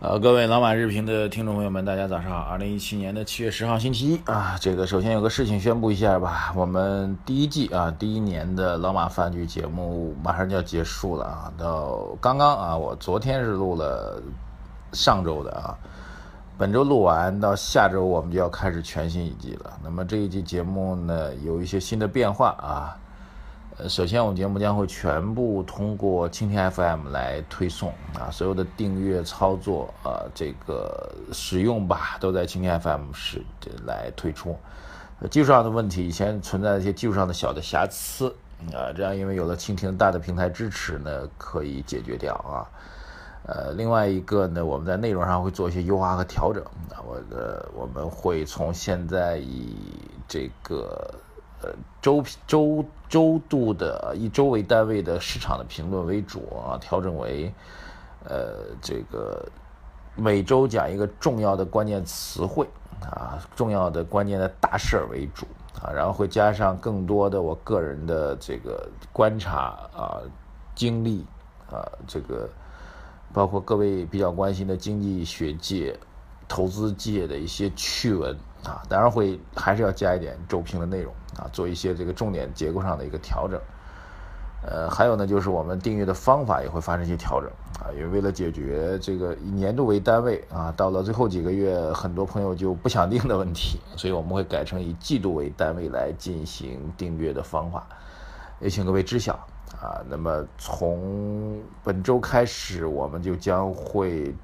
呃，各位老马日评的听众朋友们，大家早上好。二零一七年的七月十号星期一啊，这个首先有个事情宣布一下吧，我们第一季啊，第一年的老马饭局节目马上就要结束了啊。到刚刚啊，我昨天是录了上周的啊，本周录完，到下周我们就要开始全新一季了。那么这一季节目呢，有一些新的变化啊。呃，首先我们节目将会全部通过蜻蜓 FM 来推送啊，所有的订阅操作啊，这个使用吧，都在蜻蜓 FM 是来推出。技术上的问题，以前存在一些技术上的小的瑕疵啊，这样因为有了蜻蜓大的平台支持呢，可以解决掉啊。呃，另外一个呢，我们在内容上会做一些优化和调整啊，我的我们会从现在以这个。呃，周周周度的以周为单位的市场的评论为主啊，调整为呃这个每周讲一个重要的关键词汇啊，重要的关键的大事儿为主啊，然后会加上更多的我个人的这个观察啊、经历啊，这个包括各位比较关心的经济学界、投资界的一些趣闻。啊，当然会还是要加一点周评的内容啊，做一些这个重点结构上的一个调整。呃，还有呢，就是我们订阅的方法也会发生一些调整啊，因为为了解决这个以年度为单位啊，到了最后几个月，很多朋友就不想订的问题，所以我们会改成以季度为单位来进行订阅的方法，也请各位知晓啊。那么从本周开始，我们就将会。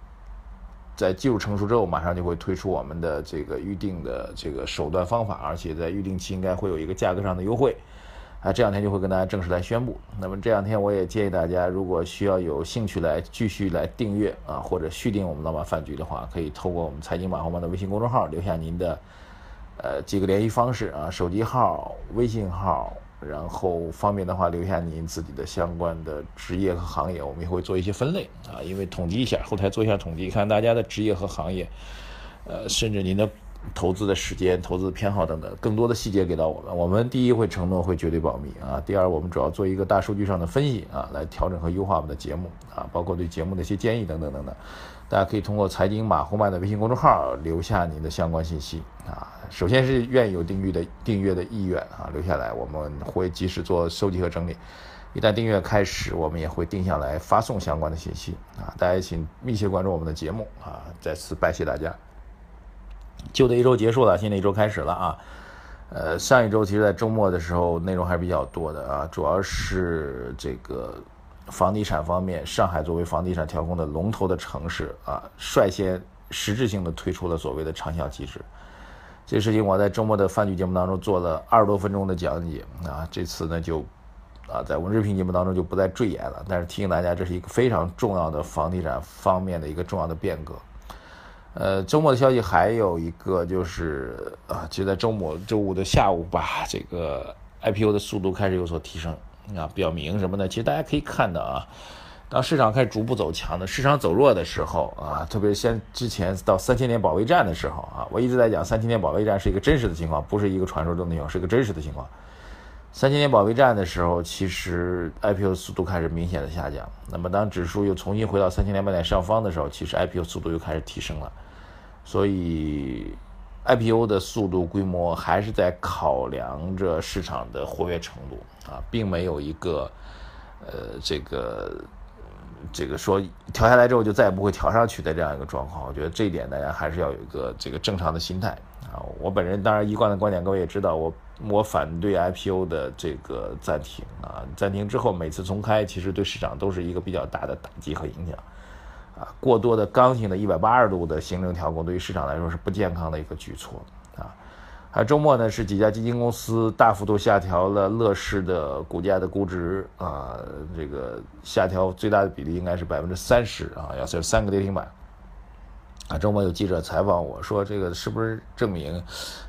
在技术成熟之后，马上就会推出我们的这个预定的这个手段方法，而且在预定期应该会有一个价格上的优惠，啊，这两天就会跟大家正式来宣布。那么这两天我也建议大家，如果需要有兴趣来继续来订阅啊，或者续订我们老马饭局的话，可以透过我们财经马后曼的微信公众号留下您的呃几个联系方式啊，手机号、微信号。然后方便的话，留下您自己的相关的职业和行业，我们也会做一些分类啊，因为统计一下，后台做一下统计，看大家的职业和行业，呃，甚至您的投资的时间、投资偏好等等，更多的细节给到我们。我们第一会承诺会绝对保密啊，第二我们主要做一个大数据上的分析啊，来调整和优化我们的节目啊，包括对节目的一些建议等等等等。大家可以通过财经马红曼的微信公众号留下您的相关信息啊。首先是愿意有订阅的订阅的意愿啊，留下来，我们会及时做收集和整理。一旦订阅开始，我们也会定下来发送相关的信息啊。大家请密切关注我们的节目啊。再次拜谢大家。旧的一周结束了，新的一周开始了啊。呃，上一周其实在周末的时候内容还是比较多的啊，主要是这个。房地产方面，上海作为房地产调控的龙头的城市啊，率先实质性的推出了所谓的长效机制。这事情我在周末的饭局节目当中做了二十多分钟的讲解啊，这次呢就啊在文日评节目当中就不再赘言了。但是提醒大家，这是一个非常重要的房地产方面的一个重要的变革。呃，周末的消息还有一个就是啊，就在周末周五的下午吧，这个 IPO 的速度开始有所提升。啊，表明什么呢？其实大家可以看到啊，当市场开始逐步走强的，市场走弱的时候啊，特别是先之前到三千点保卫战的时候啊，我一直在讲三千点保卫战是一个真实的情况，不是一个传说中的情况，是一个真实的情况。三千点保卫战的时候，其实 IPO 速度开始明显的下降。那么当指数又重新回到三千两百点上方的时候，其实 IPO 速度又开始提升了。所以。IPO 的速度、规模还是在考量着市场的活跃程度啊，并没有一个，呃，这个，这个说调下来之后就再也不会调上去的这样一个状况。我觉得这一点大家还是要有一个这个正常的心态啊。我本人当然一贯的观点，各位也知道，我我反对 IPO 的这个暂停啊，暂停之后每次重开，其实对市场都是一个比较大的打击和影响。啊，过多的刚性的一百八十度的行政调控，对于市场来说是不健康的一个举措啊。周末呢，是几家基金公司大幅度下调了乐视的股价的估值啊，这个下调最大的比例应该是百分之三十啊，要是三个跌停板。啊，周末有记者采访我说，这个是不是证明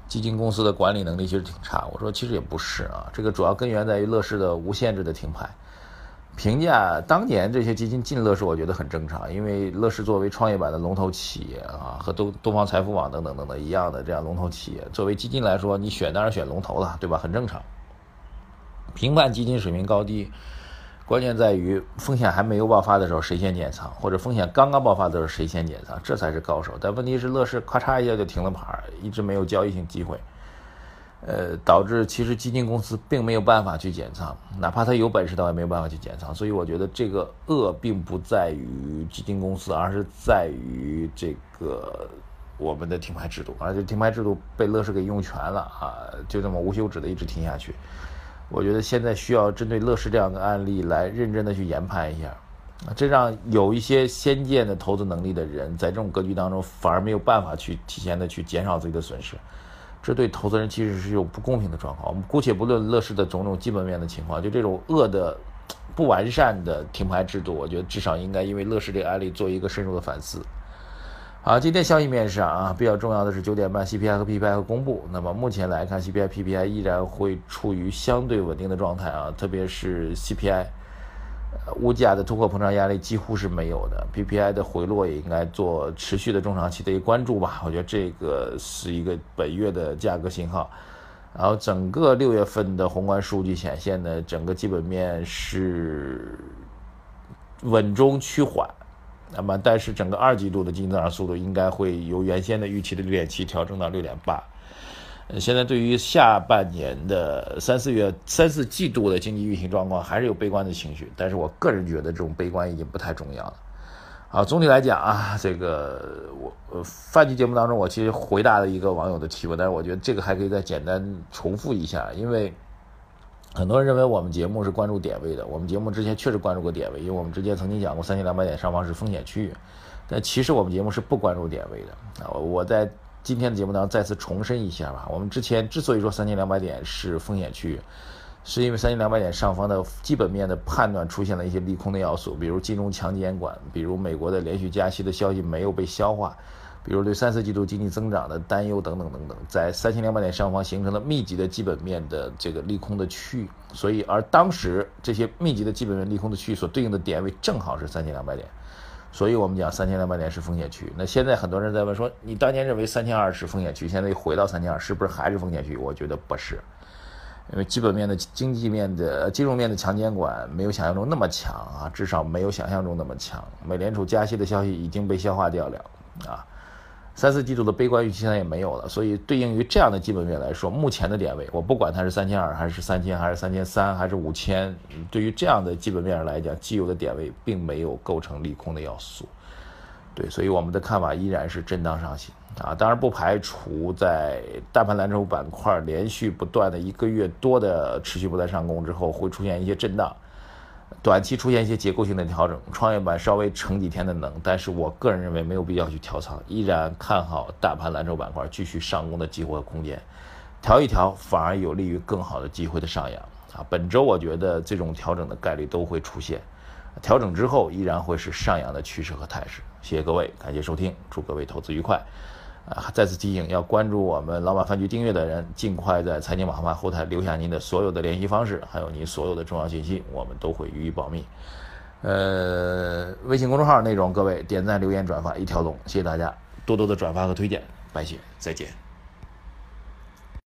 基金公司的管理能力其实挺差？我说其实也不是啊，这个主要根源在于乐视的无限制的停牌。评价当年这些基金进乐视，我觉得很正常，因为乐视作为创业板的龙头企业啊，和东东方财富网等等等等一样的这样龙头企业，作为基金来说，你选当然选龙头了，对吧？很正常。评判基金水平高低，关键在于风险还没有爆发的时候谁先减仓，或者风险刚刚爆发的时候谁先减仓，这才是高手。但问题是乐视咔嚓一下就停了牌，一直没有交易性机会。呃，导致其实基金公司并没有办法去减仓，哪怕他有本事，他也没有办法去减仓。所以我觉得这个恶并不在于基金公司，而是在于这个我们的停牌制度，而且停牌制度被乐视给用全了啊，就这么无休止的一直停下去。我觉得现在需要针对乐视这样的案例来认真的去研判一下，这让有一些先见的投资能力的人在这种格局当中反而没有办法去提前的去减少自己的损失。这对投资人其实是有不公平的状况。我们姑且不论乐视的种种基本面的情况，就这种恶的、不完善的停牌制度，我觉得至少应该因为乐视这个案例做一个深入的反思。好，今天消息面上啊，比较重要的是九点半 CPI 和 PPI 会公布。那么目前来看，CPI、PPI 依然会处于相对稳定的状态啊，特别是 CPI。物价的通货膨胀压力几乎是没有的，PPI 的回落也应该做持续的中长期的一个关注吧。我觉得这个是一个本月的价格信号。然后整个六月份的宏观数据显现呢，整个基本面是稳中趋缓。那么，但是整个二季度的经济增长速度应该会由原先的预期的六点七调整到六点八。现在对于下半年的三四月、三四季度的经济运行状况，还是有悲观的情绪。但是我个人觉得，这种悲观已经不太重要了。啊，总体来讲啊，这个我呃饭局节目当中，我其实回答了一个网友的提问，但是我觉得这个还可以再简单重复一下，因为很多人认为我们节目是关注点位的。我们节目之前确实关注过点位，因为我们之前曾经讲过三千两百点上方是风险区域，但其实我们节目是不关注点位的。啊，我在。今天的节目当中再次重申一下吧，我们之前之所以说三千两百点是风险区域，是因为三千两百点上方的基本面的判断出现了一些利空的要素，比如金融强监管，比如美国的连续加息的消息没有被消化，比如对三四季度经济增长的担忧等等等等，在三千两百点上方形成了密集的基本面的这个利空的区域，所以而当时这些密集的基本面利空的区域所对应的点位正好是三千两百点。所以我们讲三千两百点是风险区。那现在很多人在问说，你当年认为三千二是风险区，现在又回到三千二，是不是还是风险区？我觉得不是，因为基本面的经济面的金融面的强监管没有想象中那么强啊，至少没有想象中那么强。美联储加息的消息已经被消化掉了啊。三四季度的悲观预期现在也没有了，所以对应于这样的基本面来说，目前的点位，我不管它是三千二还是三千，还是三千三，还是五千，对于这样的基本面上来讲，既有的点位并没有构成利空的要素，对，所以我们的看法依然是震荡上行啊，当然不排除在大盘蓝筹板块连续不断的一个月多的持续不断上攻之后，会出现一些震荡。短期出现一些结构性的调整，创业板稍微撑几天的能，但是我个人认为没有必要去调仓，依然看好大盘蓝筹板块继续上攻的机会空间，调一调反而有利于更好的机会的上扬啊！本周我觉得这种调整的概率都会出现，调整之后依然会是上扬的趋势和态势。谢谢各位，感谢收听，祝各位投资愉快。啊！再次提醒，要关注我们老板饭局订阅的人，尽快在财经马后炮后台留下您的所有的联系方式，还有您所有的重要信息，我们都会予以保密。呃，微信公众号内容，各位点赞、留言、转发一条龙，谢谢大家多多的转发和推荐，拜谢，再见。